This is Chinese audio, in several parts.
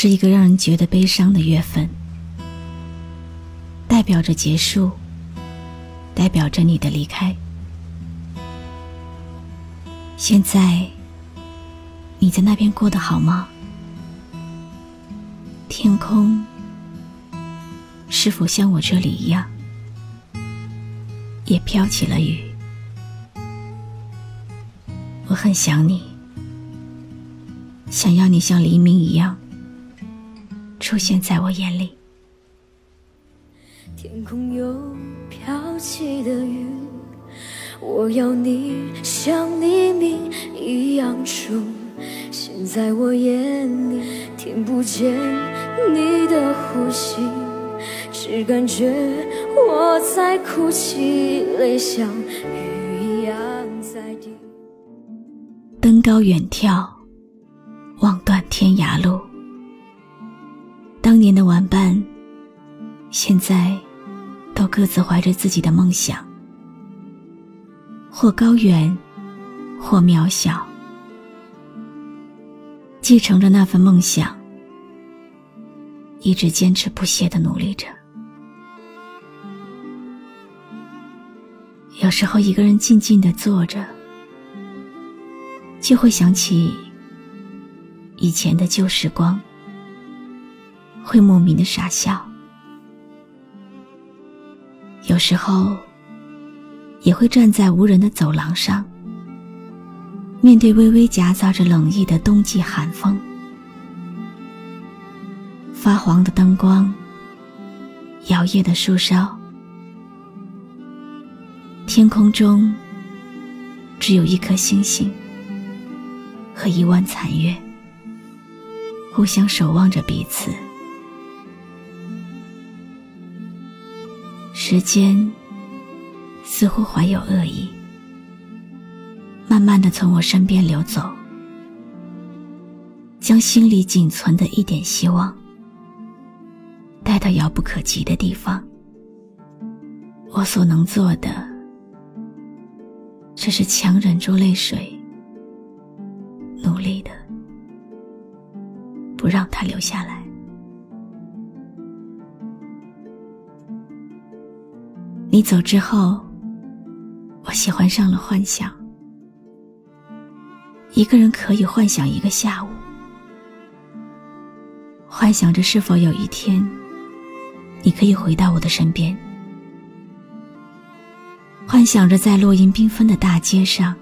是一个让人觉得悲伤的月份，代表着结束，代表着你的离开。现在你在那边过得好吗？天空是否像我这里一样，也飘起了雨？我很想你。想要你像黎明一样出现在我眼里。天空有飘起的雨，我要你像黎明一样出现在我眼里。听不见你的呼吸，只感觉我在哭泣，泪像雨一样在滴。登高远眺。望断天涯在都各自怀着自己的梦想，或高远，或渺小，继承着那份梦想，一直坚持不懈的努力着。有时候一个人静静的坐着，就会想起。以前的旧时光，会莫名的傻笑，有时候也会站在无人的走廊上，面对微微夹杂着冷意的冬季寒风，发黄的灯光，摇曳的树梢，天空中只有一颗星星和一弯残月。互相守望着彼此，时间似乎怀有恶意，慢慢的从我身边流走，将心里仅存的一点希望带到遥不可及的地方。我所能做的，只是强忍住泪水，努力的。不让他留下来。你走之后，我喜欢上了幻想。一个人可以幻想一个下午，幻想着是否有一天，你可以回到我的身边，幻想着在落英缤纷的大街上，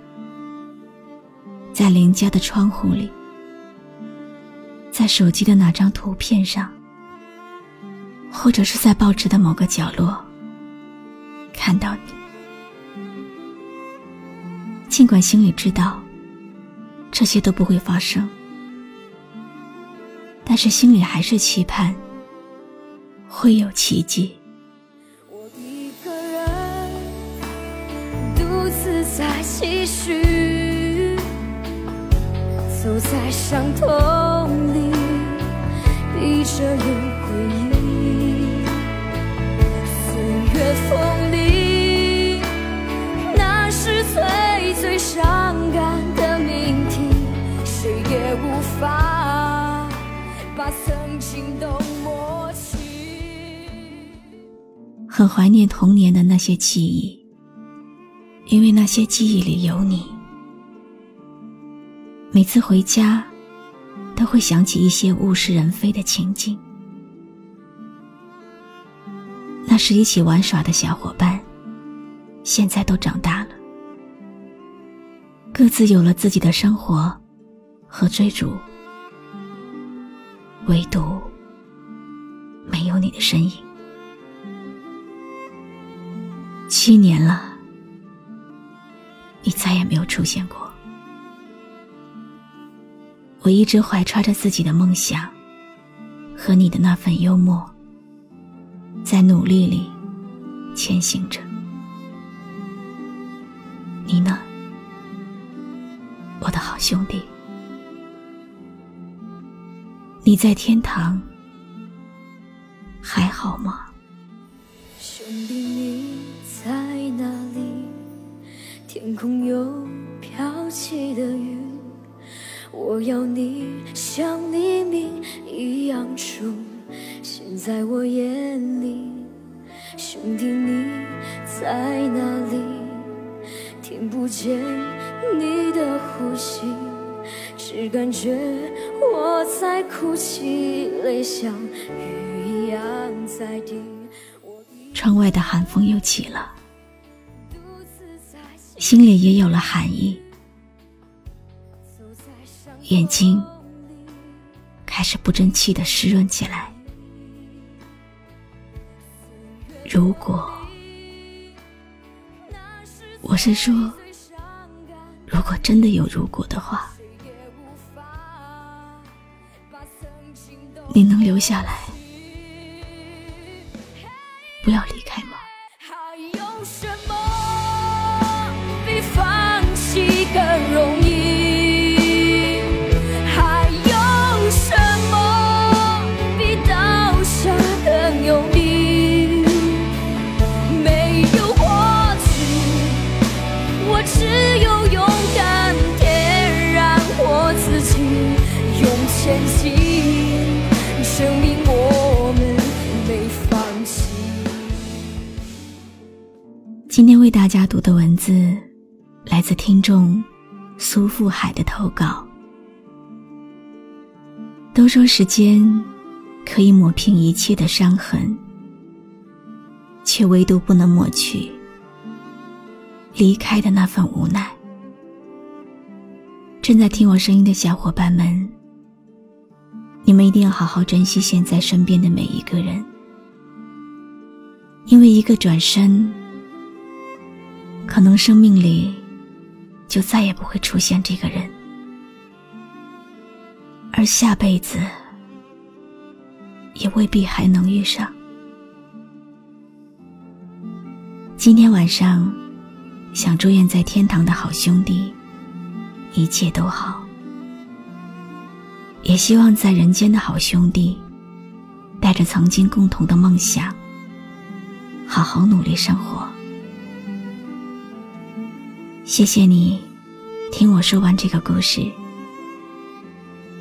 在邻家的窗户里。在手机的哪张图片上，或者是在报纸的某个角落，看到你。尽管心里知道，这些都不会发生，但是心里还是期盼，会有奇迹。我一个人独自在继续走在伤痛里。闭着眼回忆，岁月风，是最最伤感的命题，谁也无法把曾经都抹去。很怀念童年的那些记忆，因为那些记忆里有你。每次回家。都会想起一些物是人非的情景，那时一起玩耍的小伙伴，现在都长大了，各自有了自己的生活和追逐，唯独没有你的身影。七年了，你再也没有出现过。我一直怀揣着自己的梦想，和你的那份幽默，在努力里前行着。你呢，兄弟？你在天堂还好吗？兄弟，你在哪里？天空有飘起的雨，我要你像黎明一样出现在我眼里。兄弟，你在哪里？听不见你的呼吸，只感觉我在哭泣，泪像雨一样在滴。窗外的寒风又起了，心里也有了寒意，眼睛开始不争气的湿润起来。如果，我是说，如果真的有如果的话，你能留下来？今天为大家读的文字来自听众苏富海的投稿。都说时间可以抹平一切的伤痕，却唯独不能抹去离开的那份无奈。正在听我声音的小伙伴们，你们一定要好好珍惜现在身边的每一个人，因为一个转身。可能生命里就再也不会出现这个人，而下辈子也未必还能遇上。今天晚上，想祝愿在天堂的好兄弟一切都好，也希望在人间的好兄弟带着曾经共同的梦想，好好努力生活。谢谢你，听我说完这个故事。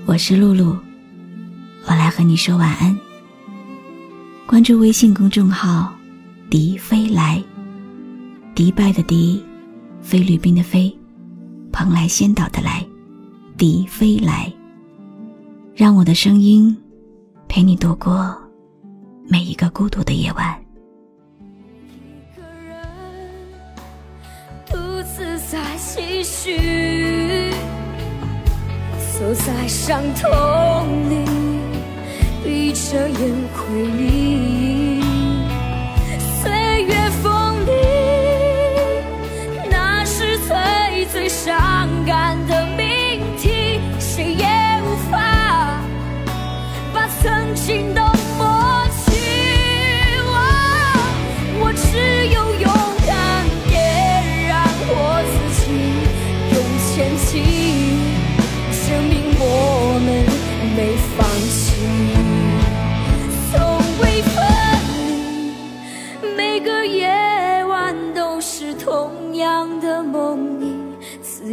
我是露露，我来和你说晚安。关注微信公众号“迪飞来”，迪拜的迪，菲律宾的菲，蓬莱仙岛的来，迪飞来。让我的声音陪你度过每一个孤独的夜晚。续，锁在伤痛里，闭着眼回忆。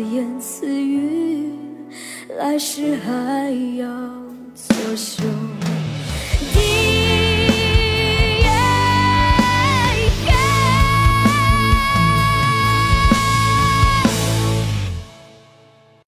言自语，来世还要作秀。